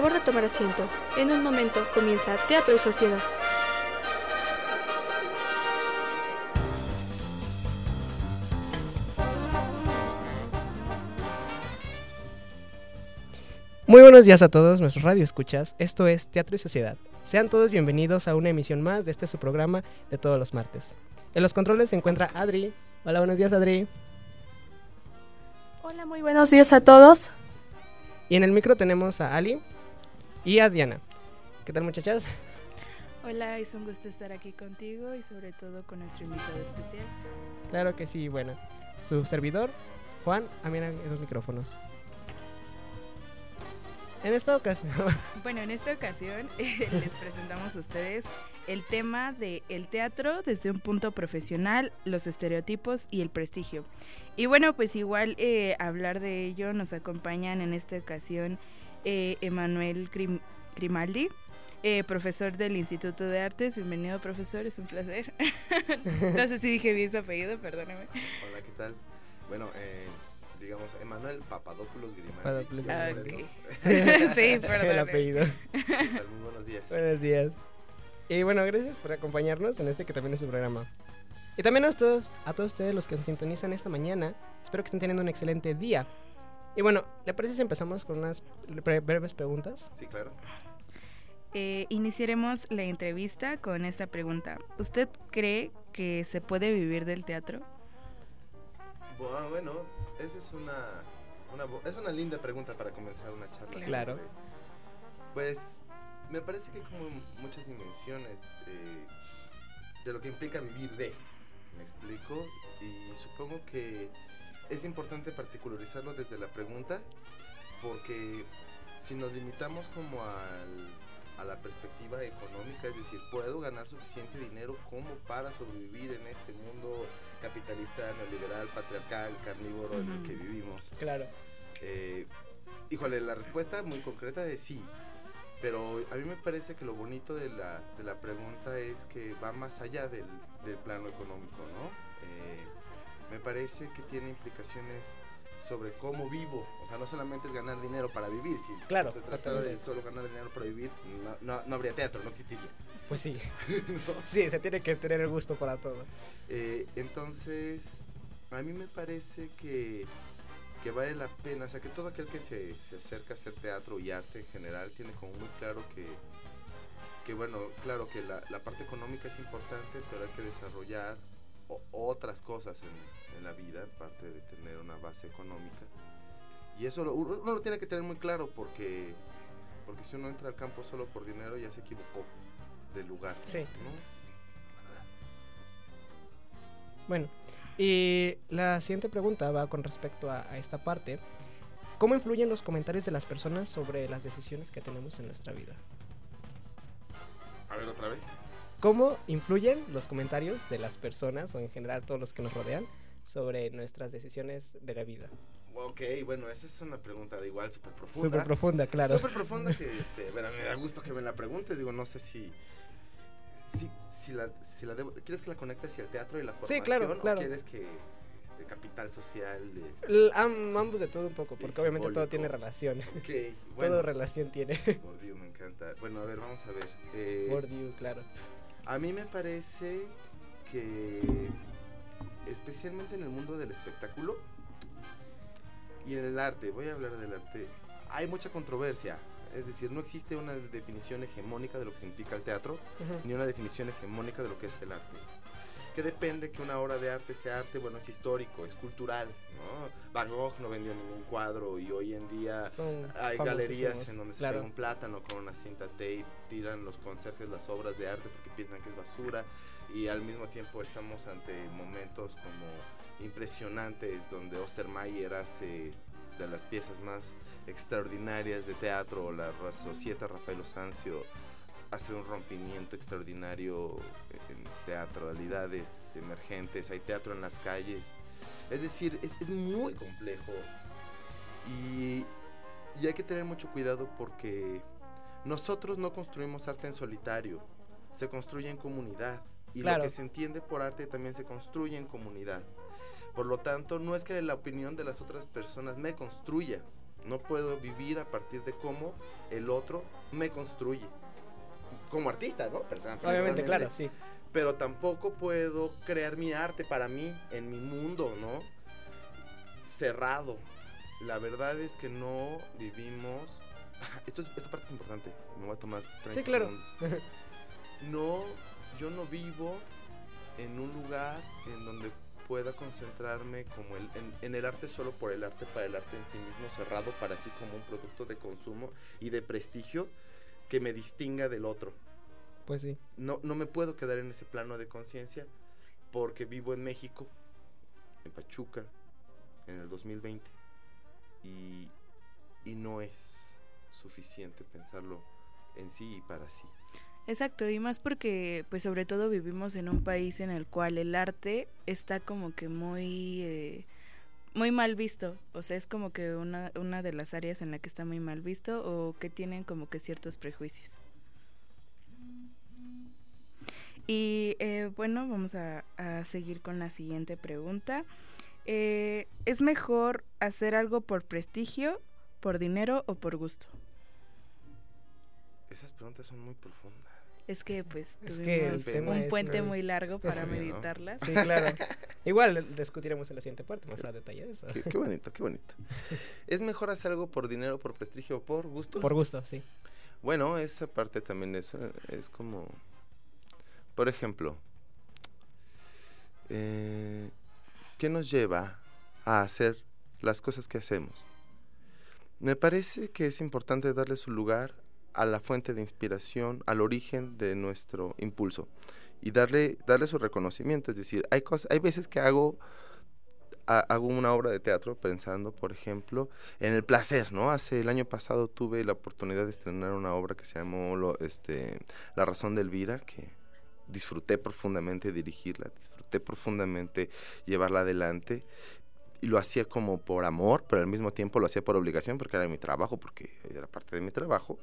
Favor de tomar asiento. En un momento comienza Teatro y Sociedad. Muy buenos días a todos nuestros radio escuchas. Esto es Teatro y Sociedad. Sean todos bienvenidos a una emisión más de este su programa de todos los martes. En los controles se encuentra Adri. Hola, buenos días Adri. Hola, muy buenos días a todos. Y en el micro tenemos a Ali y a Diana. ¿Qué tal muchachas? Hola, es un gusto estar aquí contigo y sobre todo con nuestro invitado especial. Claro que sí, bueno. Su servidor, Juan, a mí en los micrófonos. En esta ocasión. Bueno, en esta ocasión eh, les presentamos a ustedes el tema de el teatro desde un punto profesional, los estereotipos y el prestigio. Y bueno, pues igual eh, hablar de ello nos acompañan en esta ocasión eh, Emanuel Grimaldi. profesor del Instituto de Artes, bienvenido profesor, es un placer. no sé si dije bien su apellido, perdóneme. Hola, ¿qué tal? Bueno, eh, digamos, Emanuel Papadopoulos Grimaldi. Ah, sí, perdón. El apellido. Muy buenos días. Buenos días. Y bueno, gracias por acompañarnos en este que también es su programa. Y también a todos, a todos ustedes los que nos sintonizan esta mañana. Espero que estén teniendo un excelente día. Y bueno, ¿le parece si empezamos con unas breves preguntas? Sí, claro. Eh, iniciaremos la entrevista con esta pregunta. ¿Usted cree que se puede vivir del teatro? Bueno, esa es una, es una linda pregunta para comenzar una charla. Claro. pues me parece que hay como muchas dimensiones eh, de lo que implica vivir de. Me explico y supongo que es importante particularizarlo desde la pregunta porque si nos limitamos como al, a la perspectiva económica, es decir, puedo ganar suficiente dinero como para sobrevivir en este mundo capitalista, neoliberal, patriarcal, carnívoro en el que vivimos. Claro. Eh, híjole, la respuesta muy concreta es sí. Pero a mí me parece que lo bonito de la, de la pregunta es que va más allá del, del plano económico, ¿no? Eh, me parece que tiene implicaciones sobre cómo vivo. O sea, no solamente es ganar dinero para vivir. Si claro, se trata de solo ganar dinero para vivir, no, no, habría teatro, no existiría. Pues sí. Sí, se tiene que tener el gusto para todo. Eh, entonces, a mí me parece que que vale la pena, o sea, que todo aquel que se, se, acerca a hacer teatro y arte en general tiene como muy claro que, que bueno, claro que la, la parte económica es importante, pero hay que desarrollar otras cosas en, en, la vida, aparte de tener una base económica. Y eso lo, uno lo tiene que tener muy claro porque, porque si uno entra al campo solo por dinero ya se equivocó del lugar. Sí. Bueno, y la siguiente pregunta va con respecto a, esta parte. ¿Cómo influyen los comentarios de las personas sobre las decisiones que tenemos en nuestra vida? A ver, otra vez. ¿Cómo influyen los comentarios de las personas o en general todos los que nos rodean sobre nuestras decisiones de la vida? Ok, bueno, esa es una pregunta de igual súper profunda. Súper profunda, claro. Súper profunda que, este, bueno, me da gusto que me la preguntes. Digo, no sé si, si, si la, si la ¿quieres que la conecte hacia el teatro y la formación? Sí, claro, claro. ¿O quieres que este, capital social? Este, ambos de todo un poco, porque obviamente todo tiene relación. Ok, bueno. todo relación tiene. Bordiu me encanta. Bueno, a ver, vamos a ver. Eh, claro. A mí me parece que, especialmente en el mundo del espectáculo y en el arte, voy a hablar del arte, hay mucha controversia es decir, no existe una definición hegemónica de lo que significa el teatro, ni una definición hegemónica de lo que es el arte. Depende que una obra de arte sea arte, bueno, es histórico, es cultural, ¿no? Van Gogh no vendió ningún cuadro y hoy en día hay galerías en donde se pega un plátano con una cinta tape, tiran los conserjes las obras de arte porque piensan que es basura y al mismo tiempo estamos ante momentos como impresionantes donde Ostermayer hace de las piezas más extraordinarias de teatro, la Societa Rafael Osancio hace un rompimiento extraordinario en teatralidades emergentes, hay teatro en las calles. Es decir, es, muy complejo y, hay que tener mucho cuidado porque nosotros no construimos arte en solitario, se construye en comunidad y lo que se entiende por arte también se construye en comunidad. Por lo tanto, no es que la opinión de las otras personas me construya, No puedo vivir a partir de cómo el otro me construye. Como artista, ¿no? Persona- Obviamente, claro, sí. Pero tampoco puedo crear mi arte para mí, en mi mundo, ¿no? Cerrado. La verdad es que no vivimos... Esto es- esta parte es importante. Me voy a tomar 30 Sí, claro. segundos. No, yo no vivo en un lugar en donde pueda concentrarme como el, en, en el arte solo por el arte, para el arte en sí mismo, cerrado para sí como un producto de consumo y de prestigio que me distinga del otro. Pues sí. No, no me puedo quedar en ese plano de conciencia porque vivo en México, en Pachuca, en el 2020, y, y no es suficiente pensarlo en sí y para sí. Exacto, y más porque pues sobre todo vivimos en un país en el cual el arte está como que muy eh, muy mal visto, o sea, es como que una, una de las áreas en la que está muy mal visto o que tienen como que ciertos prejuicios. Y eh, bueno, vamos a, a seguir con la siguiente pregunta. Eh, ¿Es mejor hacer algo por prestigio, por dinero o por gusto? Esas preguntas son muy profundas. Es que pues Es que tuvimos un puente muy- muy largo para Sí, ¿no? meditarlas. Sí, claro. Igual discutiremos en la siguiente parte más a detalle de eso. Qué, qué bonito, qué bonito. ¿Es mejor hacer algo por dinero, por prestigio o por gusto? Por gusto, sí. Bueno, esa parte también es, es como, por ejemplo, eh, ¿qué nos lleva a hacer las cosas que hacemos? Me parece que es importante darle su lugar a la fuente de inspiración, al origen de nuestro impulso y darle, darle su reconocimiento. Es decir, hay, cosas, hay veces que hago, ha- hago una obra de teatro pensando, por ejemplo, en el placer, ¿no? Hace el año pasado tuve la oportunidad de estrenar una obra que se llamó este, La razón de Elvira, que disfruté profundamente dirigirla, disfruté profundamente llevarla adelante y lo hacía como por amor, pero al mismo tiempo lo hacía por obligación porque era mi trabajo, porque era parte de mi trabajo,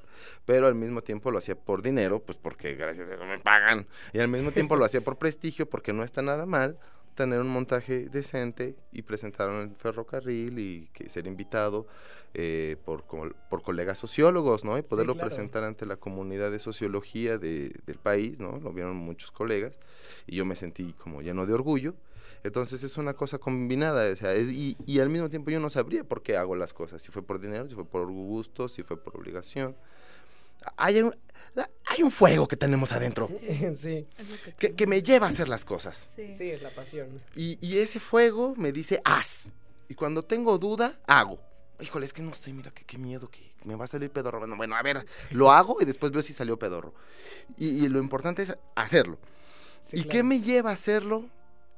pero al mismo tiempo lo hacía por dinero, pues porque gracias a eso me pagan, y al mismo tiempo lo hacía por prestigio porque no está nada mal tener un montaje decente y presentarlo en el ferrocarril y que ser invitado eh, por, por colegas sociólogos, ¿no? Y Sí, poderlo claro. presentar ante la comunidad de sociología de- del país, ¿no? Lo vieron muchos colegas y yo me sentí como lleno de orgullo. Entonces es una cosa combinada, o sea, es- y, y al mismo tiempo yo no sabría por qué hago las cosas, si fue por dinero, si fue por gusto, si fue por obligación. Hay un, hay un fuego que tenemos adentro Sí, sí. Que que, me lleva a hacer las cosas. Sí. Sí, es la pasión. Y, y ese fuego me dice, haz. Y cuando tengo duda, hago. Híjole, es que no sé, mira, que qué miedo que me va a salir pedorro. Bueno, bueno, a ver, lo hago y después veo si salió pedorro. Y, y lo importante es hacerlo. Sí, ¿Y claro. qué me lleva a hacerlo?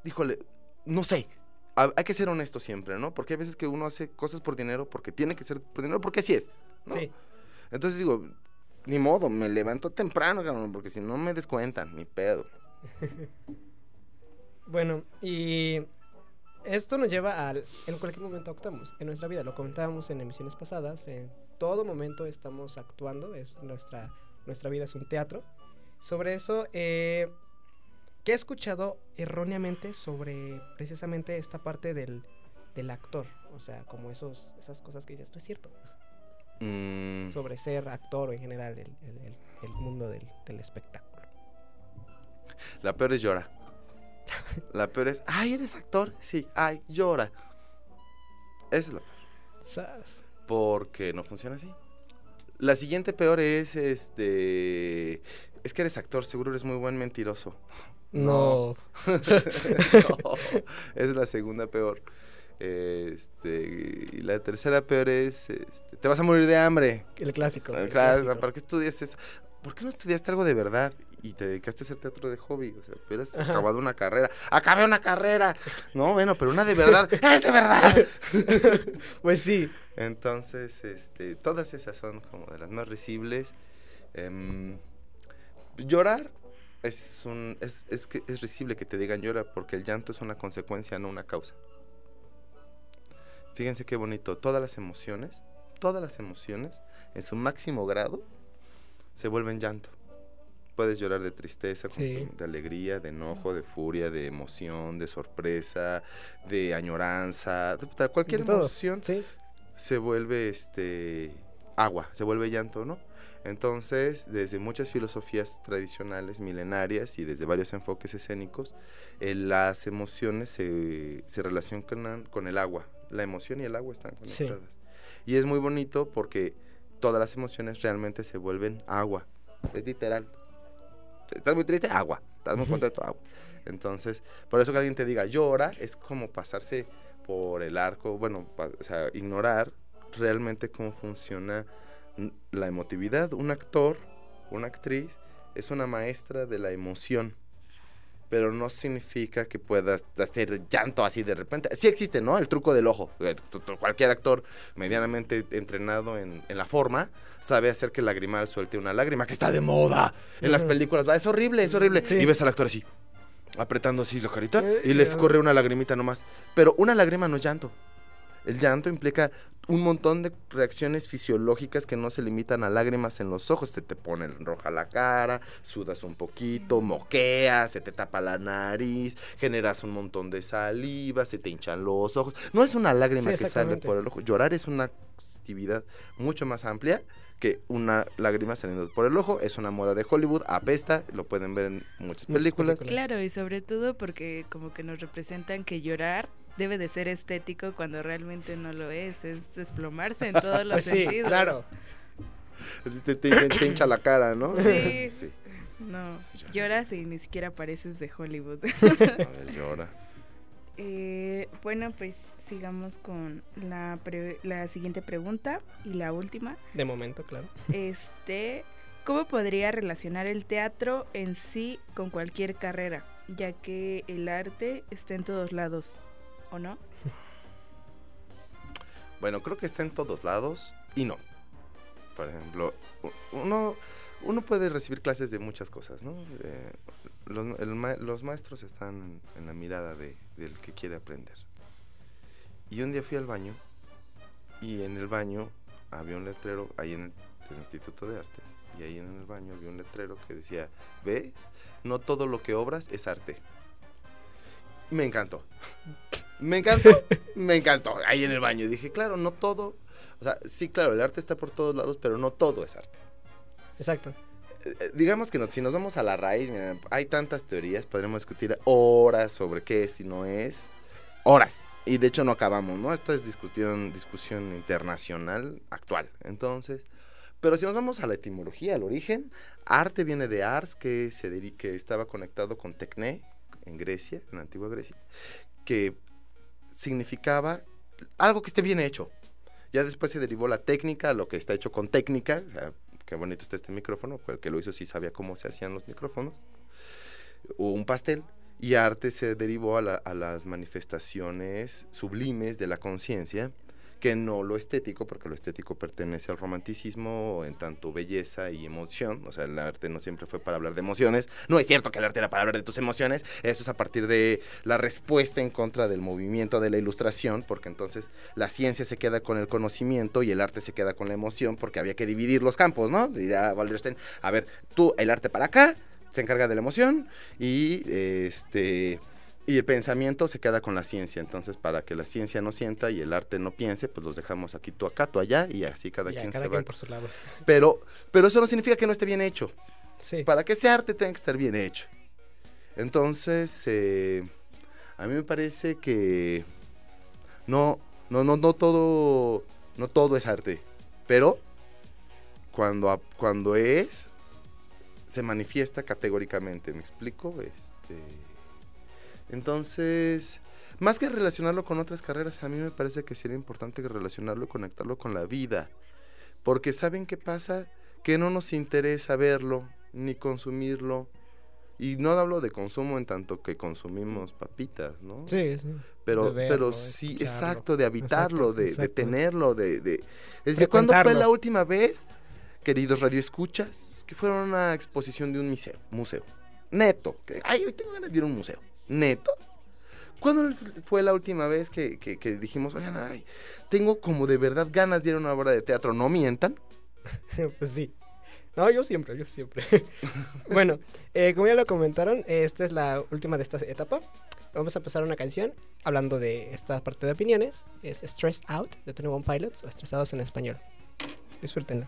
Híjole, no sé. Ha- Hay que ser honesto siempre, ¿no? Porque hay veces que uno hace cosas por dinero, porque tiene que ser por dinero, porque así es. ¿no? Sí, Entonces digo, ni modo, me levanto temprano, cabrón, porque si no me descuentan, ni pedo. Bueno, y esto nos lleva al en cualquier momento actuamos en nuestra vida. Lo comentábamos en emisiones pasadas. En todo momento estamos actuando. Es nuestra nuestra vida es un teatro. Sobre eso, eh, ¿qué he escuchado erróneamente sobre precisamente esta parte del, del actor? O sea, como esos esas cosas que dices, no es cierto. Mm, Sobre ser actor o en general el, el- el- el mundo del, del espectáculo. La peor es llora. La peor es, ay, ¿eres actor? Sí, ay, llora. Esa es la peor. Sas. Porque no funciona así. La siguiente peor es, este... Es que eres actor, seguro eres muy buen mentiroso. No. No, es la segunda peor. Este, y la tercera peor es, este, te vas a morir de hambre. El clásico. El clásico. ¿Para qué estudiaste eso? ¿Por qué no estudiaste algo de verdad y te dedicaste a hacer teatro de hobby? O sea, hubieras Ajá. acabado una carrera. ¡Acabé una carrera! No, bueno, pero una de verdad. ¡Es de verdad! Pues sí. Entonces, este, todas esas son como de las más risibles. Em, llorar es un es, es que es risible que te digan llora porque el llanto es una consecuencia, no una causa. Fíjense qué bonito, todas las emociones, todas las emociones en su máximo grado se vuelven llanto. Puedes llorar de tristeza, Sí. de alegría, de enojo, de furia, de emoción, de sorpresa, de añoranza, de, cualquier De emoción Sí. se vuelve este agua, se vuelve llanto, ¿no? Entonces, desde muchas filosofías tradicionales, milenarias y desde varios enfoques escénicos, eh, las emociones se, se relacionan con el agua. La emoción y el agua están Sí. conectadas. Y es muy bonito porque todas las emociones realmente se vuelven agua. Es literal. Estás muy triste, agua. Estás muy contento, agua. Entonces, por eso que alguien te diga llora, es como pasarse por el arco, bueno, o sea, ignorar realmente cómo funciona la emotividad. Un actor, una actriz, es una maestra de la emoción. Pero no significa que pueda hacer llanto así de repente. Sí existe, ¿no? El truco del ojo. Eh, Cualquier actor medianamente entrenado en, en la forma sabe hacer que el lagrimal suelte una lágrima, que está de moda en las Ujú. películas. Va, Es horrible, es horrible. Sí. Y ves al actor así, apretando así la carita, Eh, y les ya. corre una lagrimita nomás. Pero una lágrima no es llanto. El llanto implica un montón de reacciones fisiológicas que no se limitan a lágrimas en los ojos. Te te pone roja la cara, sudas un poquito, moqueas, se te tapa la nariz, generas un montón de saliva, se te hinchan los ojos. No es una lágrima Sí, que sale por el ojo. Llorar es una actividad mucho más amplia que una lágrima saliendo por el ojo. Es una moda de Hollywood, apesta, lo pueden ver en muchas películas. Claro, y sobre todo porque como que nos representan que llorar debe de ser estético cuando realmente no lo es, es desplomarse en todos los Pues sí, sentidos. claro. Así te, te- te hincha la cara, ¿no? Sí. sí. No, Sí, lloras y ni siquiera pareces de Hollywood. A ver, llora. Eh, bueno, pues sigamos con la, pre- la siguiente pregunta y la última. De momento, claro. Este, ¿cómo podría relacionar el teatro en sí con cualquier carrera? Ya que el arte está en todos lados, ¿o no? Bueno, creo que está en todos lados y no. Por ejemplo, uno, uno puede recibir clases de muchas cosas, ¿no? Eh, los, maestros están en, en la mirada de, del que quiere aprender. Y un día fui al baño y en el baño había un letrero, ahí en el, el Instituto de Artes, y ahí en el baño había un letrero que decía, ¿ves? No todo lo que obras es arte. Me encantó. Me encantó, me encantó. Ahí en el baño. Y dije, claro, no todo. O sea, sí, claro, el arte está por todos lados, pero no todo es arte. Exacto. Eh, eh, digamos que si nos vamos a la raíz, hay tantas teorías, podremos discutir horas sobre qué es y no es. Horas. Y de hecho no acabamos, ¿no? Esto es discusión, discusión internacional actual. Entonces, pero si nos vamos a la etimología, al origen, arte viene de ars, que, se que estaba conectado con tecné, en Grecia, en la antigua Grecia, que significaba algo que esté bien hecho. Ya después se derivó la técnica, lo que está hecho con técnica, o sea, qué bonito está este micrófono, el que lo hizo sí sabía cómo se hacían los micrófonos, o un pastel, y arte se derivó a las manifestaciones sublimes de la conciencia, que no lo estético, porque lo estético pertenece al romanticismo en tanto belleza y emoción, o sea, el arte no siempre fue para hablar de emociones, no es cierto que el arte era para hablar de tus emociones, eso es a partir de la respuesta en contra del movimiento de la ilustración, porque entonces la ciencia se queda con el conocimiento y el arte se queda con la emoción, porque había que dividir los campos, ¿no? Dirá Wallerstein, a ver, tú el arte para acá, se encarga de la emoción y este y el pensamiento se queda con la ciencia. Entonces, para que la ciencia no sienta y el arte no piense, pues los dejamos aquí tú acá, tú allá y así cada Ya, quien cada se quien va. por su lado. Pero pero eso no significa que no esté bien hecho. Sí. Para que ese arte tenga que estar bien hecho. Entonces, eh, a mí me parece que no, no, no, no todo, no todo es arte, pero cuando, cuando es, se manifiesta categóricamente. ¿Me explico? Este, entonces, más que relacionarlo con otras carreras, a mí me parece que sería importante relacionarlo y conectarlo con la vida. Porque ¿saben qué pasa? Que no nos interesa verlo ni consumirlo. Y no hablo de consumo en tanto que consumimos papitas, ¿no? Sí, sí. Pero, verlo, pero sí, escucharlo. exacto, de habitarlo, Exacto, de, de tenerlo, de, de... Es decir, ¿cuándo fue la última vez, queridos radioescuchas, que fueron a una exposición de un museo? museo? Neto. Que, ay, hoy tengo ganas de ir a un museo. Neto. ¿Cuándo fue la última vez que, que- dijimos, oigan, ay, tengo como de verdad ganas de ir a una obra de teatro? No mientan. pues sí. No, yo siempre, yo siempre. bueno, eh, como ya lo comentaron, esta es la última de esta etapa. vamos a a una canción hablando de esta parte de opiniones. Es Stressed Out de Tony One Pilots o Estresados en español. Disfrútenla.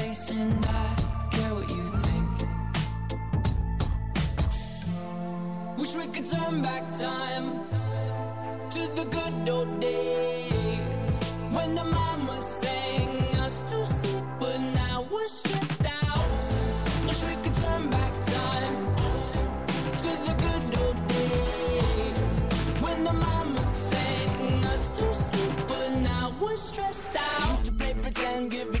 and I care what you think. Wish we could turn back time to the good old days when the mama sang us to sleep, but now we're stressed out. Wish we could turn back time to the good old days when the mama sang us to sleep, but now we're stressed out. Used to play pretend, give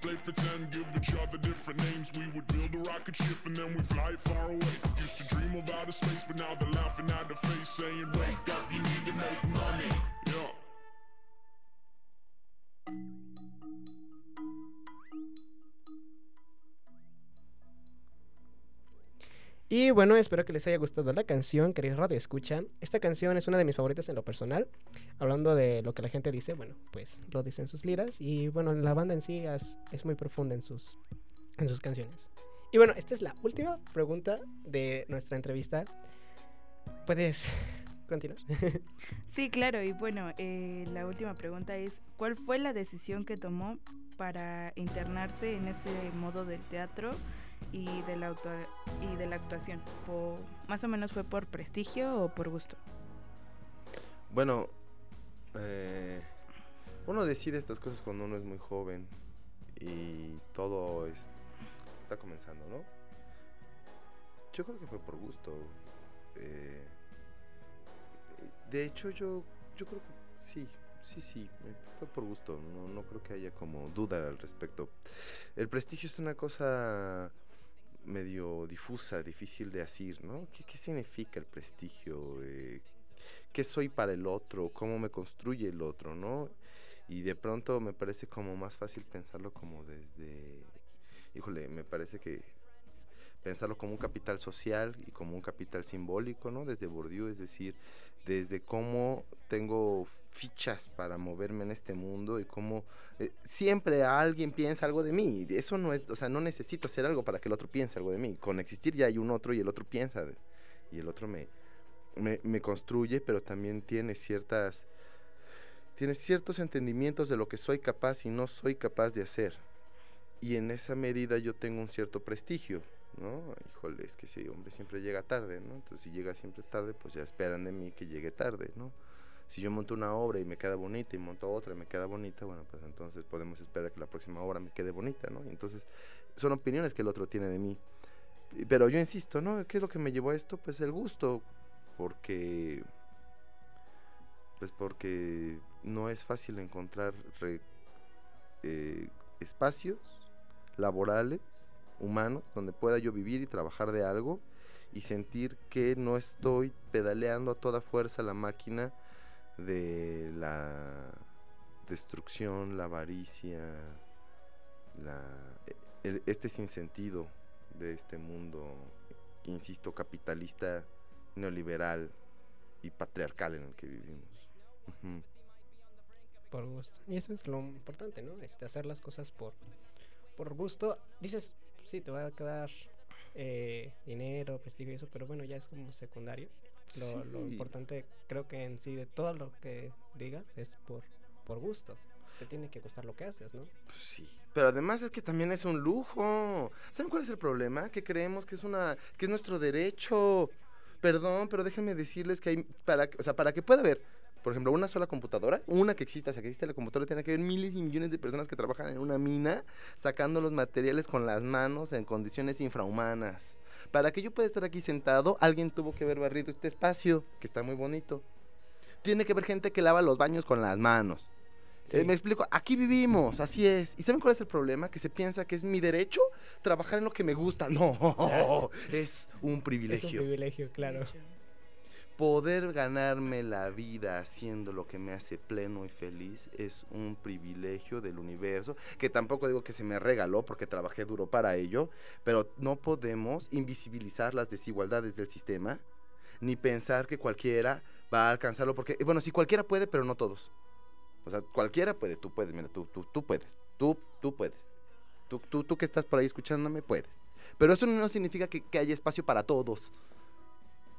to play pretend, give each other different names. We would build a rocket ship and then we'd fly far away. Used to dream of outer space, but now they're laughing at the face, saying, Wake up, you need to make money. Yeah. Y bueno, espero que les haya gustado la canción, queridos Radio Escucha. Esta canción es una de mis favoritas en lo personal. Hablando de lo que la gente dice, bueno, pues lo dicen sus liras. Y bueno, la banda en sí es, es muy profunda en sus, en sus canciones. Y bueno, esta es la última pregunta de nuestra entrevista. Puedes continuar. Sí, claro, y bueno, eh, la última pregunta es, ¿cuál fue la decisión que tomó para internarse en este modo del teatro y de la, y de la actuación? Po- ¿Más o menos fue por prestigio o por gusto? Bueno, eh, uno decide estas cosas cuando uno es muy joven y todo es- está comenzando, ¿no? Yo creo que fue por gusto. eh, de hecho, yo, yo creo que sí, sí, sí, fue por gusto. No, no creo que haya como duda al respecto. El prestigio es una cosa medio difusa, difícil de decir, ¿no? ¿Qué, qué significa el prestigio? Eh, qué soy para el otro, cómo me construye el otro, ¿no? Y de pronto me parece como más fácil pensarlo como desde, híjole, me parece que pensarlo como un capital social y como un capital simbólico, ¿no? Desde Bourdieu, es decir, desde cómo tengo fichas para moverme en este mundo y cómo eh, siempre alguien piensa algo de mí. Eso no es, o sea, no necesito hacer algo para que el otro piense algo de mí. Con existir ya hay un otro y el otro piensa y el otro me, me, me construye, pero también tiene ciertas tiene ciertos entendimientos de lo que soy capaz y no soy capaz de hacer. Y en esa medida yo tengo un cierto prestigio, ¿no? Híjole, es que ese hombre siempre llega tarde, ¿no? Entonces si llega siempre tarde, pues ya esperan de mí que llegue tarde, ¿no? Si yo monto una obra y me queda bonita y monto otra y me queda bonita, bueno, pues entonces podemos esperar que la próxima obra me quede bonita, ¿no? Y entonces son opiniones que el otro tiene de mí. Pero yo insisto, ¿no? ¿Qué es lo que me llevó a esto? Pues el gusto, porque pues porque no es fácil encontrar eh, espacios laborales, humanos, donde pueda yo vivir y trabajar de algo y sentir que no estoy pedaleando a toda fuerza la máquina de la destrucción, la avaricia, la, el- este sinsentido de este mundo, insisto, capitalista, neoliberal y patriarcal en el que vivimos. Por gusto. Y eso es lo importante, ¿no? Este, hacer las cosas por, por gusto. Dices, sí, te va a quedar eh, dinero, prestigio y eso, pero bueno, ya es como secundario. Lo, importante, creo que en sí, de todo lo que digas, es por, por gusto. Te tiene que gustar lo que haces, ¿no? Pues sí, pero además es que también es un lujo. ¿Saben cuál es el problema? Que creemos que es una que es nuestro derecho. Perdón, pero déjenme decirles que hay para, o sea, para que pueda haber, por ejemplo, una sola computadora, una que exista, o sea, que existe la computadora, tiene que haber miles y millones de personas que trabajan en una mina sacando los materiales con las manos en condiciones infrahumanas. Para que yo pueda estar aquí sentado, alguien tuvo que haber barrido este espacio, que está muy bonito. Tiene que haber gente que lava los baños con las manos. Eh, me explico, aquí vivimos, así es. ¿Y saben cuál es el problema? Que se piensa que es mi derecho trabajar en lo que me gusta. No, es un Es un privilegio. privilegio, claro. Poder ganarme la vida haciendo lo que me hace pleno y feliz es un privilegio del universo, que tampoco digo que se me regaló porque trabajé duro para ello, pero no podemos invisibilizar las desigualdades del sistema, ni pensar que cualquiera va a alcanzarlo, porque, bueno, sí, cualquiera puede, pero no todos. O sea, cualquiera puede, tú puedes, mira, tú, tú, tú puedes, tú, tú puedes. Tú, tú, tú que estás por ahí escuchándome, puedes. Pero eso no significa que, que haya espacio para todos.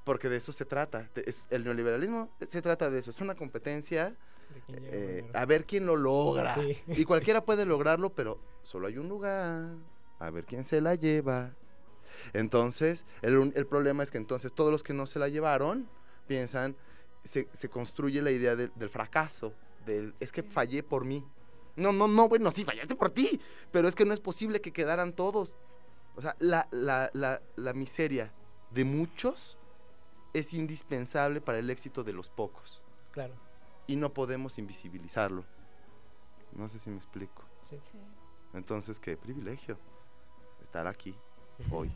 Porque de eso se trata. de- es- el neoliberalismo se trata de eso. Es una competencia De eh, a ver quién lo logra. Sí. Y cualquiera puede lograrlo, pero solo hay un lugar. A ver quién se la lleva. Entonces, el, el problema es que entonces todos los que no se la llevaron piensan, se, se construye la idea del- del fracaso. Del, es que fallé por mí. No, no, no, bueno, sí, fallaste por ti. Pero es que no es posible que quedaran todos. O sea, la, la, la, la miseria de muchos es indispensable para el éxito de los pocos. Claro. Y no podemos invisibilizarlo. No sé si me explico. Sí. Sí. Entonces, qué privilegio estar aquí hoy.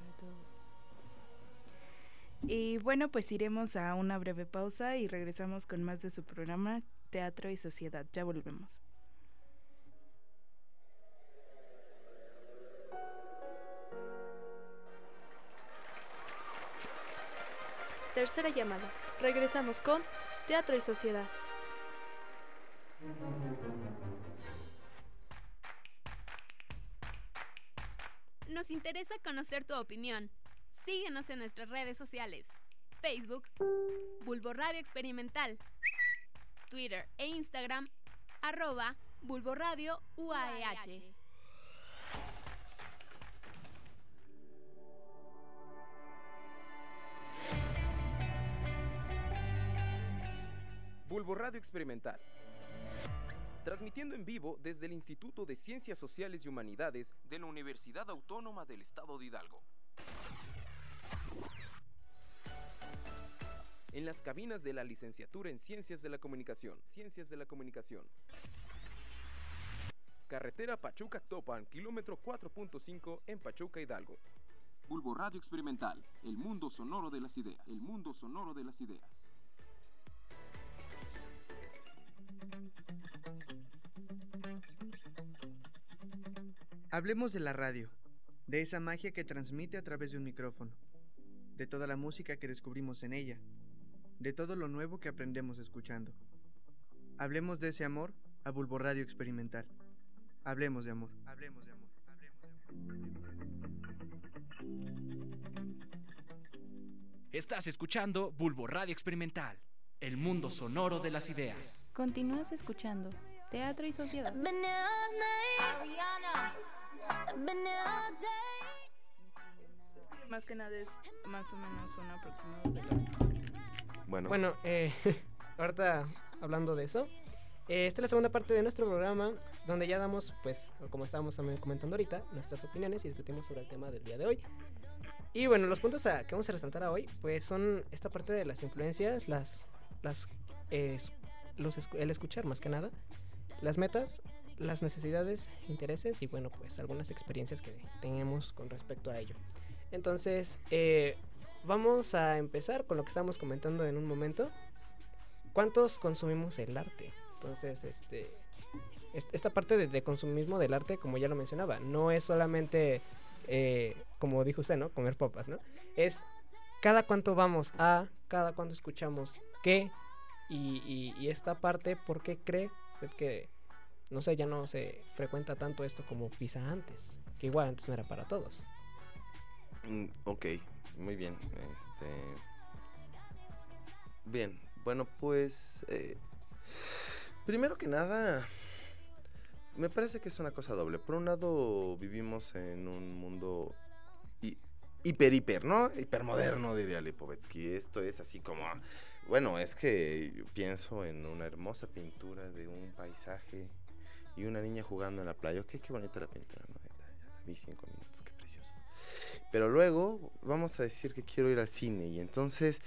Y bueno, pues iremos a una breve pausa y regresamos con más de su programa Teatro y Sociedad. Ya volvemos. Tercera llamada. Regresamos con Teatro y Sociedad. Nos interesa conocer tu opinión. Síguenos en nuestras redes sociales. Facebook, Bulbo Radio Experimental. Twitter e Instagram, arroba Bulbo UAEH. Bulbo Radio Experimental. Transmitiendo en vivo desde el Instituto de Ciencias Sociales y Humanidades de la Universidad Autónoma del Estado de Hidalgo. En las cabinas de la Licenciatura en Ciencias de la Comunicación. Ciencias de la Comunicación. Carretera Pachuca-Topan, kilómetro 4.5 en Pachuca, Hidalgo. Bulbo Radio Experimental, el mundo sonoro de las ideas. El mundo sonoro de las ideas. Hablemos de la radio. de esa magia que transmite a través de un micrófono, de toda la música que descubrimos en ella, de todo lo nuevo que aprendemos escuchando. Hablemos de ese amor a Bulbo Radio Experimental. Hablemos de amor. Hablemos de amor. Estás escuchando Bulbo Radio Experimental, el mundo sonoro de las ideas. Continúas escuchando Teatro y Sociedad. Más que nada es más o menos un aproximado de las personas. Bueno, Bueno, eh, ahorita hablando de eso, eh, esta es la segunda parte de nuestro programa donde ya damos, pues, como estábamos comentando ahorita, nuestras opiniones y discutimos sobre el tema del día de hoy. Y bueno, los puntos a- que vamos a resaltar hoy, pues son esta parte de las influencias, las, las, eh, es- los, el escuchar más que nada, las metas, las necesidades, intereses y bueno, pues algunas experiencias que tenemos con respecto a ello. Entonces, eh, vamos a empezar con lo que estábamos comentando en un momento. ¿Cuántos consumimos el arte? Entonces, este, es- esta parte de, consumismo del arte, como ya lo mencionaba, no es solamente, eh, como dijo usted, ¿no? Comer papas, ¿no? Es cada cuánto vamos a, cada cuánto escuchamos qué, y, y- y esta parte, ¿por qué cree usted que, no sé, ya no se frecuenta tanto esto como quizá antes? Que igual antes no era para todos. Mm, ok, muy bien. Este. Bien, bueno, pues. eh, primero que nada. Me parece que es una cosa doble. Por un lado, vivimos en un mundo hi- hiper, hiper, ¿no? Hipermoderno, diría Lipovetsky. Esto es así como. Bueno, es que pienso en una hermosa pintura de un paisaje y una niña jugando en la playa. Ok, qué bonita la pintura, ¿no? Vi cinco minutos. Pero luego vamos a decir que quiero ir al cine y entonces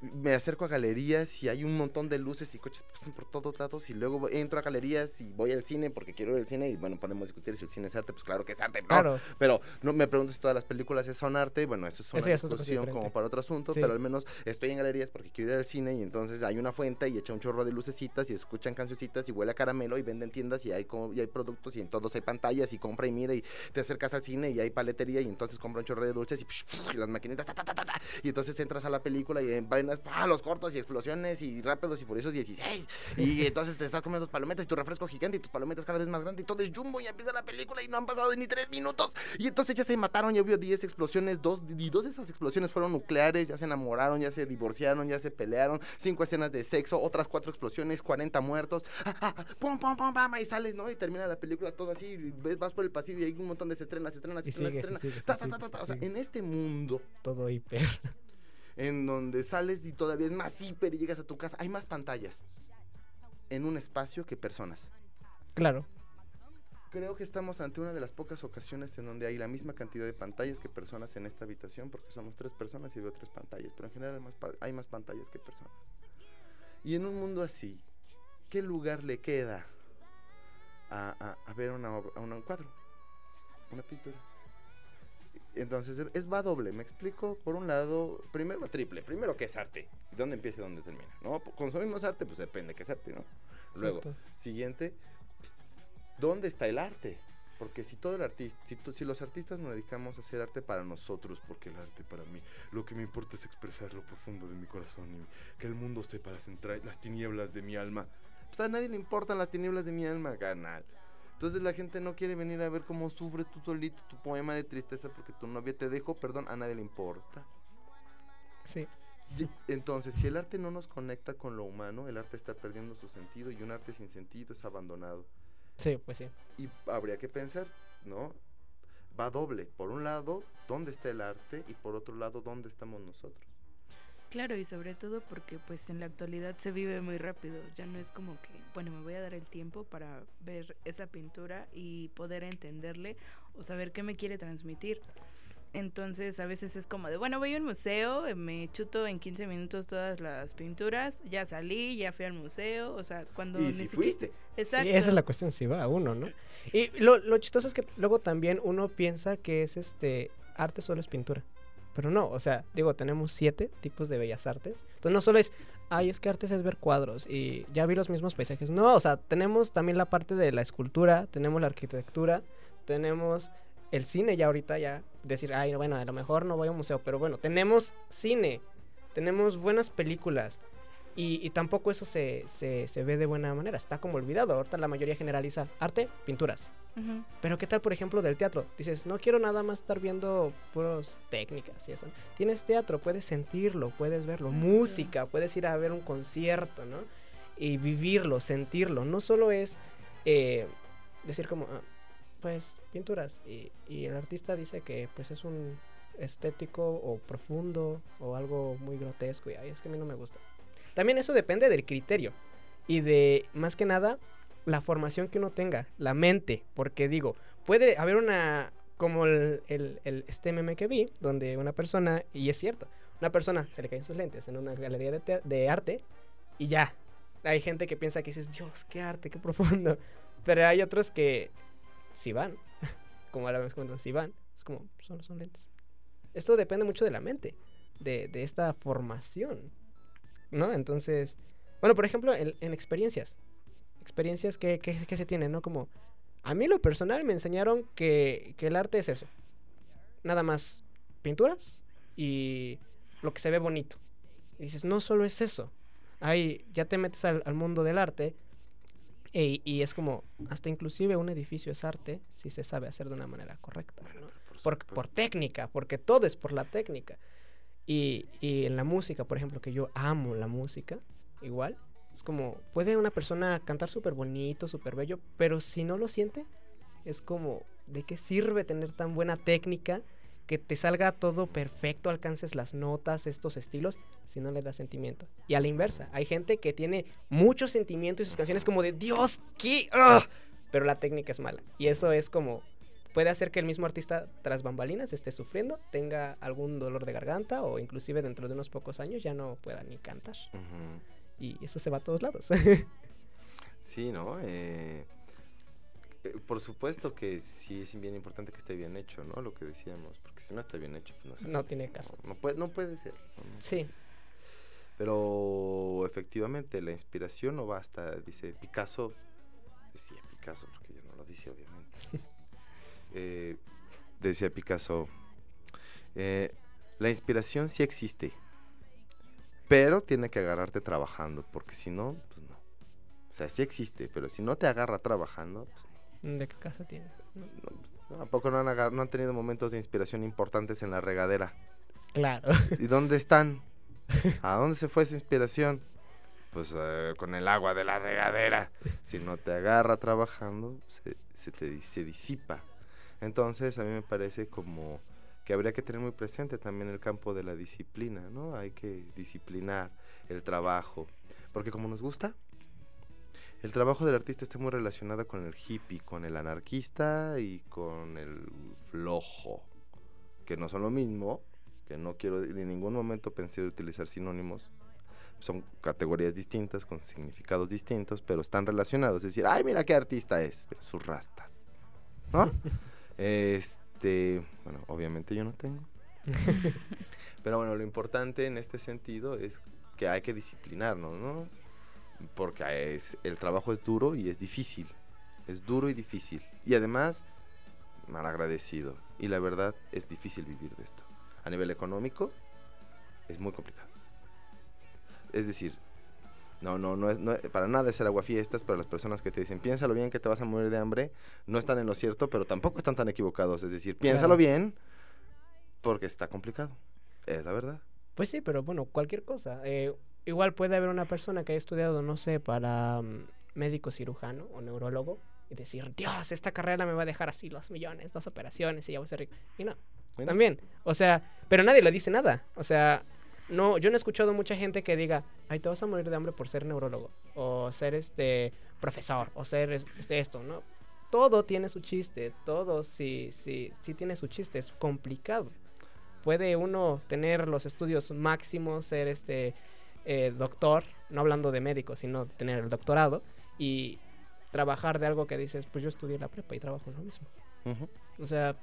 me acerco a galerías y hay un montón de luces y coches pasan por todos lados y luego entro a galerías y voy al cine porque quiero ir al cine y bueno, podemos discutir si el cine es arte, pues claro que es arte, ¿no? Claro. Pero no me pregunto si todas las películas son arte, bueno, eso es una discusión como para otro asunto, Sí. pero al menos estoy en galerías porque quiero ir al cine y entonces hay una fuente y echa un chorro de lucecitas y escuchan cancioncitas y huele a caramelo y venden tiendas y hay, y hay productos y en todos hay pantallas y compra y mira y te acercas al cine y hay paletería y entonces compra un chorro de dulces y, las maquinitas ta, ta, ta, y entonces entras a la película y vainas, los cortos y explosiones y rápidos y furiosos 16 y entonces te estás comiendo tus palometas y tu refresco gigante y tus palometas cada vez más grandes y todo es jumbo y empieza la película y no han pasado ni tres minutos. Y entonces ya se mataron, ya hubo 10 explosiones, dos, y dos de esas explosiones fueron nucleares, ya se enamoraron, ya se divorciaron, ya se pelearon, cinco escenas de sexo, otras cuatro explosiones, 40 muertos, ah, ah, ah, pum, pum, pum, y sales, ¿no? Y termina la película todo así, y vas por el pasillo y hay un montón de estrenas, estrenas, Y estrenas, sí, estrenas, sigue, sí, sea, en este mundo Todo hiper. en donde sales y todavía es más hiper y llegas a tu casa, hay más pantallas en un espacio que personas. Claro. Creo que estamos ante una de las pocas ocasiones en donde hay la misma cantidad de pantallas que personas en esta habitación, porque somos tres personas y veo tres pantallas, pero en general hay más, pa- hay más pantallas que personas. Y en un mundo así, ¿qué lugar le queda a, a- a ver una obra- a un cuadro, una pintura? Entonces es- va doble, me explico. Por un lado, primero va triple. Primero, ¿qué es arte? ¿Y dónde empieza y dónde termina? ¿No? Consumimos arte, pues depende qué es arte, ¿no? Luego, Exacto. siguiente, ¿dónde está el arte? Porque si todo el artista, si, si los artistas nos dedicamos a hacer arte para nosotros, porque el arte para mí, lo que me importa es expresar lo profundo de mi corazón y que el mundo sepa las, las tinieblas de mi alma. Pues a nadie le importan las tinieblas de mi alma, canal. Entonces la gente no quiere venir a ver cómo sufres tú solito tu poema de tristeza porque tu novia te dejó, perdón, a nadie le importa. Sí. Entonces, si el arte no nos conecta con lo humano, el arte está perdiendo su sentido y un arte sin sentido es abandonado. Sí, pues sí. Y habría que pensar, ¿no? Va doble. Por un lado, ¿dónde está el arte? Y por otro lado, ¿dónde estamos nosotros? Claro, y sobre todo porque pues en la actualidad se vive muy rápido, ya no es como que, bueno, me voy a dar el tiempo para ver esa pintura y poder entenderle o saber qué me quiere transmitir. Entonces a veces es como de, bueno, voy a un museo, eh, me chuto en 15 minutos todas las pinturas, ya salí, ya fui al museo, o sea, cuando... Y si fuiste. Exacto. Y esa es la cuestión, si va uno, ¿no? Y lo, lo chistoso es que luego también uno piensa que es este arte solo es pintura. Pero no, o sea, digo, tenemos siete tipos de bellas artes. Entonces no solo es, ay, es que artes es ver cuadros y ya vi los mismos paisajes. No, o sea, tenemos también la parte de la escultura, tenemos la arquitectura, tenemos el cine ya ahorita ya decir, ay, bueno, a lo mejor no voy a un museo, pero bueno, tenemos cine, tenemos buenas películas. Y, y tampoco eso se, se, se ve de buena manera, está como olvidado. Ahorita la mayoría generaliza arte, pinturas. Pero ¿qué tal, por ejemplo, del teatro? Dices, no quiero nada más estar viendo puros técnicas y eso. Tienes teatro, puedes sentirlo, puedes verlo. Música, puedes ir a ver un concierto, ¿no? Y vivirlo, sentirlo. No solo es eh, decir como, ah, pues, pinturas. Y, y el artista dice que, pues, es un estético o profundo o algo muy grotesco. Y, ay, es que a mí no me gusta. También eso depende del criterio. Y de, más que nada, la formación que uno tenga, la mente, porque digo, puede haber una, como el, el, este meme que vi, donde una persona, y es cierto, una persona se le caen sus lentes en una galería de, te- de arte y ya, hay gente que piensa que dices, Dios, qué arte, qué profundo, pero hay otros que si van, como ahora me cuentan, si van, es como, son, son lentes. Esto depende mucho de la mente, de, de esta formación, ¿no? Entonces, bueno, por ejemplo, en, en experiencias, experiencias que, que, que se tienen, ¿no? Como, a mí lo personal me enseñaron que, que el arte es eso. Nada más pinturas y lo que se ve bonito. Y dices, no solo es eso. Ahí ya te metes al, al mundo del arte e- y es como, hasta inclusive un edificio es arte si se sabe hacer de una manera correcta. ¿no? Por, por técnica, porque todo es por la técnica. Y, en la música, por ejemplo, que yo amo la música, igual, es como, puede una persona cantar súper bonito, súper bello, pero si no lo siente, es como, ¿de qué sirve tener tan buena técnica? Que te salga todo perfecto, alcances las notas, estos estilos, si no le das sentimiento. Y a la inversa, hay gente que tiene mucho sentimiento y sus canciones como de Dios, ¿qué? ¡Ah!", Pero la técnica es mala. Y eso es como, puede hacer que el mismo artista tras bambalinas esté sufriendo, tenga algún dolor de garganta o inclusive dentro de unos pocos años ya no pueda ni cantar. Y eso se va a todos lados. Sí, ¿no? Eh, eh, por supuesto que sí es bien importante que esté bien hecho, ¿no? Lo que decíamos, porque si no está bien hecho, pues no, No tiene caso. No, puede, no puede ser. ¿no? No Sí. Pero efectivamente la inspiración no basta, dice Picasso, decía Picasso porque yo no lo dice obviamente. Eh, decía Picasso, eh, la inspiración sí existe, pero tiene que agarrarte trabajando, porque si no, pues no. O sea, sí existe, pero si no te agarra trabajando, pues ¿De qué casa tiene? No. no, ¿a poco no han, no han tenido momentos de inspiración importantes en la regadera? Claro. ¿Y dónde están? ¿A dónde se fue esa inspiración? Pues eh, con el agua de la regadera. Si no te agarra trabajando, se, se te se disipa. Entonces, a mí me parece como que habría que tener muy presente también el campo de la disciplina, ¿no? Hay que disciplinar el trabajo. Porque como nos gusta, el trabajo del artista está muy relacionado con el hippie, con el anarquista y con el flojo, que no son lo mismo, que no quiero en ningún momento pensé utilizar sinónimos. Son categorías distintas, con significados distintos, pero están relacionados. Es decir, ay, mira qué artista es, sus rastas. ¿No? este, bueno, obviamente yo no tengo. Pero bueno, lo importante en este sentido es que hay que disciplinarnos, ¿no? Porque es, el trabajo es duro y es difícil. Es duro y difícil. Y además, mal agradecido. Y la verdad, es difícil vivir de esto. A nivel económico, es muy complicado. Es decir, no, no, no es, no, para nada es el aguafiestas, pero las personas que te dicen, piénsalo bien que te vas a morir de hambre, no están en lo cierto, pero tampoco están tan equivocados. Es decir, piénsalo Claro. bien, porque está complicado. Es la verdad. Pues sí, pero bueno, cualquier cosa. Eh, igual puede haber una persona que haya estudiado, no sé, para mm, médico cirujano o neurólogo y decir, Dios, esta carrera me va a dejar así los millones, dos operaciones y ya voy a ser rico. Y no, Bueno. también. O sea, pero nadie le dice nada. O sea, no, yo no he escuchado mucha gente que diga, ay, te vas a morir de hambre por ser neurólogo o ser este profesor o ser es- este esto, ¿no? Todo tiene su chiste, todo sí, sí, sí tiene su chiste, es complicado puede uno tener los estudios máximos, ser este eh, doctor, no hablando de médico, sino tener el doctorado y trabajar de algo que dices, pues yo estudié la prepa y trabajo en lo mismo. O sea,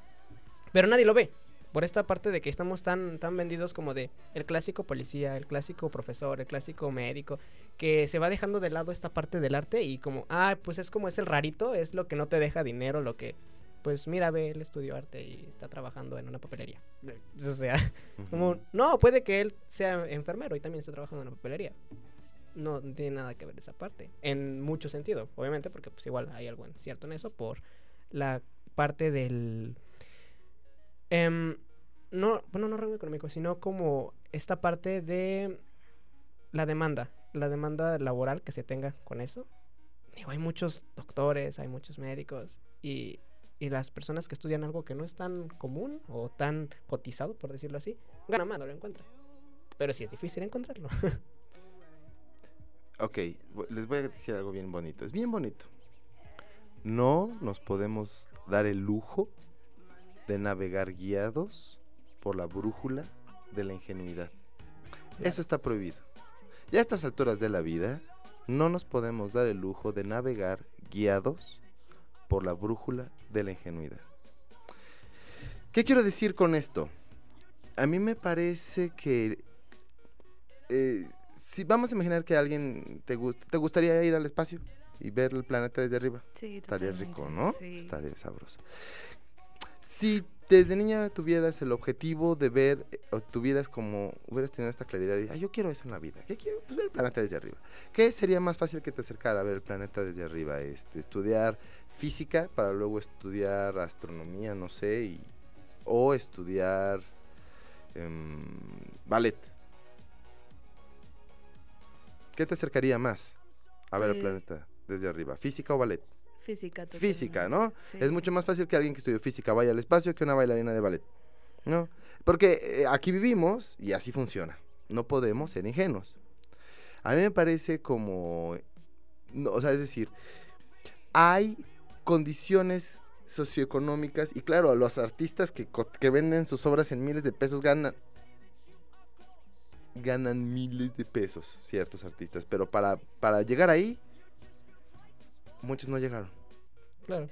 pero nadie lo ve. Por esta parte de que estamos tan, tan vendidos como de el clásico policía, el clásico profesor, el clásico médico, que se va dejando de lado esta parte del arte y como, ah, pues es como es el rarito, es lo que no te deja dinero, lo que... pues mira, ve, él estudió arte y está trabajando en una papelería. O sea, es como, no, puede que él sea enfermero y también esté trabajando en una papelería. No, no tiene nada que ver esa parte, en mucho sentido, obviamente, porque pues igual hay algo en- cierto en eso por la parte del... em, no, bueno, no rango económico, sino como esta parte de la demanda, la demanda laboral que se tenga con eso. Hay muchos doctores, hay muchos médicos y, y las personas que estudian algo que no es tan común o tan cotizado, por decirlo así, ganan más, no lo encuentran. Pero sí es difícil encontrarlo. Ok, les voy a decir algo bien bonito. Es bien bonito. No nos podemos dar el lujo de navegar guiados por la brújula de la ingenuidad. Eso está prohibido. Ya a estas alturas de la vida, no nos podemos dar el lujo de navegar guiados por la brújula de la ingenuidad. ¿Qué quiero decir con esto? A mí me parece que eh, si vamos a imaginar que alguien te, gu- te gustaría ir al espacio y ver el planeta desde arriba. Sí, Estaría rico, ¿no? sí. Estaría sabroso. Si desde niña tuvieras el objetivo de ver, eh, o tuvieras como, hubieras tenido esta claridad de, ah, yo quiero eso en la vida, ¿qué quiero? Pues ver el planeta desde arriba. ¿Qué sería más fácil que te acercara a ver el planeta desde arriba? Este, estudiar física para luego estudiar astronomía, no sé, y, o estudiar em, ballet. ¿Qué te acercaría más a ver el Pues- planeta desde arriba? ¿Física o ballet? Física. Física, ¿no? sí. Es mucho más fácil que alguien que estudió física vaya al espacio que una bailarina de ballet, ¿no? Porque eh, aquí vivimos y así funciona. No podemos ser ingenuos. A mí me parece como, no, o sea, es decir, hay condiciones socioeconómicas y claro, los artistas que, que venden sus obras en miles de pesos ganan ganan miles de pesos ciertos artistas, pero para, para llegar ahí muchos no llegaron. Claro.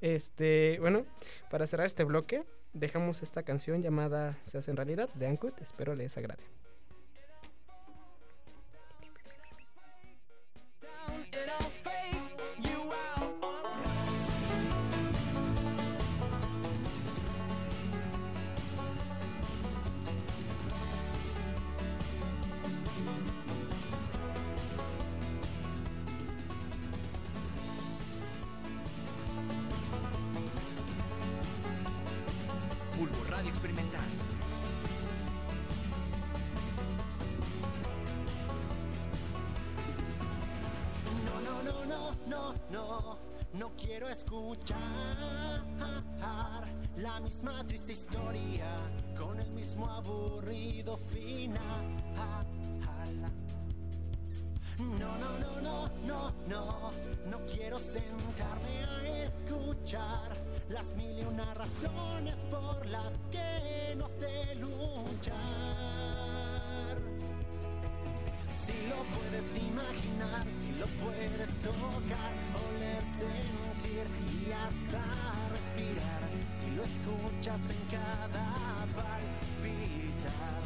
Este, bueno, para cerrar este bloque, dejamos esta canción llamada Se hace en realidad de Ankut. Espero les agrade. No, no, no, no, no, quiero escuchar la misma triste historia con el mismo aburrido final. No, no, no, no, no, no, no quiero sentarme a escuchar las mil y una razones por las que no has de luchar. Si lo puedes imaginar, lo puedes tocar, oler, sentir y hasta respirar, si lo escuchas en cada palpitar.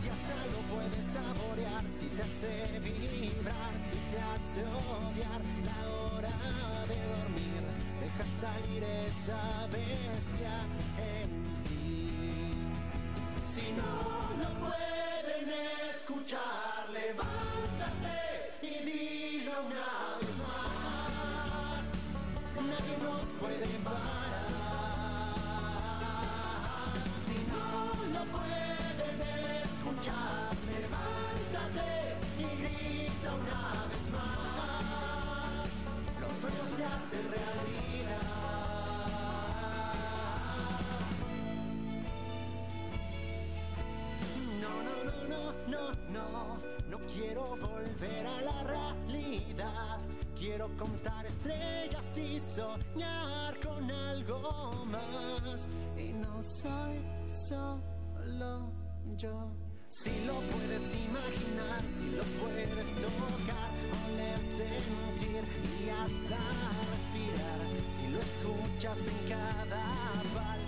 Si hasta lo puedes saborear, si te hace vibrar, si te hace odiar la hora de dormir, deja salir esa bestia en ti. Si no lo pueden escuchar, levántate una vez más. Nadie nos puede parar. Si no lo pueden escuchar, levántate y grita una vez más. Los sueños se hacen realidad. No, no, no, no, no, no, no quiero volver a la realidad. Quiero contar estrellas y soñar con algo más. Y no soy solo yo. Si lo puedes imaginar, si lo puedes tocar, oler, sentir y hasta respirar. Si lo escuchas en cada palpitar.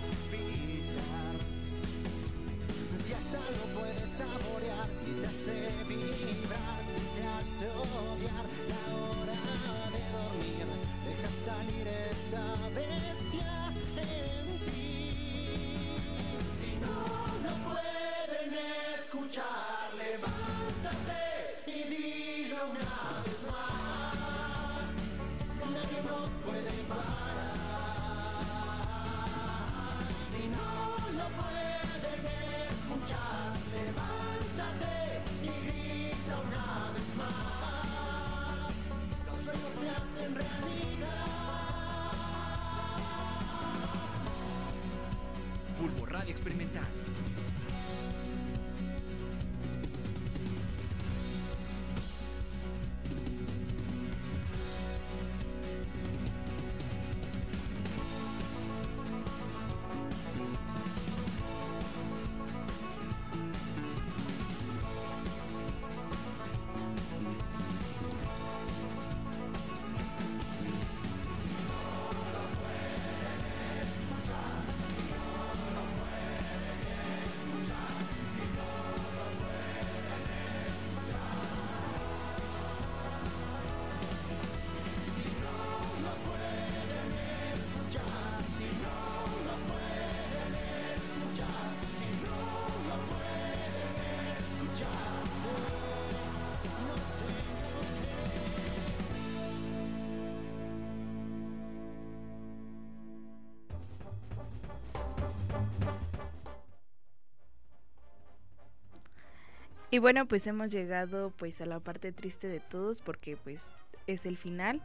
Y bueno, pues hemos llegado pues a la parte triste de todos porque pues es el final,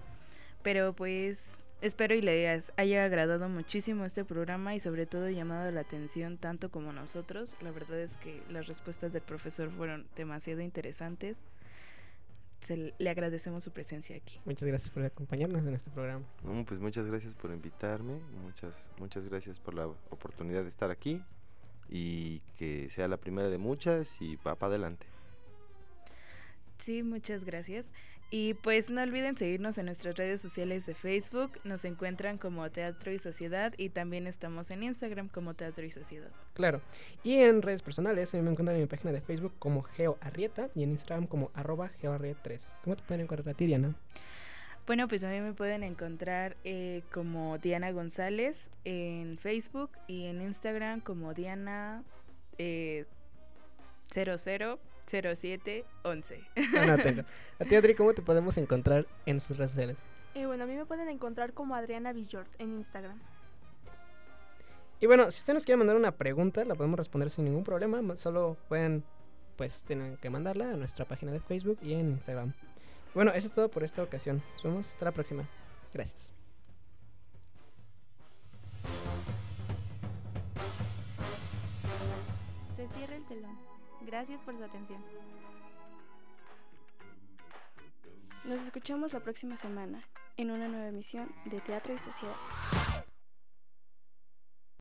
pero pues espero y les haya agradado muchísimo este programa y sobre todo llamado la atención tanto como nosotros. La verdad es que las respuestas del profesor fueron demasiado interesantes. Se, le agradecemos su presencia aquí. Muchas gracias por acompañarnos en este programa. No, pues muchas gracias por invitarme, muchas, muchas gracias por la oportunidad de estar aquí y que sea la primera de muchas y va para adelante. Sí, muchas gracias. Y pues no olviden seguirnos en nuestras redes sociales de Facebook. Nos encuentran como Teatro y Sociedad y también estamos en Instagram como Teatro y Sociedad. Claro. Y en redes personales, a mí me encuentran en mi página de Facebook como Geo Arrieta y en Instagram como arroba geoarriet3. ¿Cómo te pueden encontrar a ti, Diana? Bueno, pues a mí me pueden encontrar eh, como Diana González en Facebook y en Instagram como Diana eh, 000711. Anótenlo. A ti, Adri, ¿cómo te podemos encontrar en sus redes sociales? Eh, bueno, a mí me pueden encontrar como Adriana Villort en Instagram. Y bueno, si usted nos quiere mandar una pregunta, la podemos responder sin ningún problema. ma- Solo pueden, pues, tienen que mandarla a nuestra página de Facebook y en Instagram. Bueno, eso es todo por esta ocasión. Nos vemos hasta la próxima. Gracias. Se cierra el telón. Gracias por su atención. Nos escuchamos la próxima semana en una nueva emisión de Teatro y Sociedad.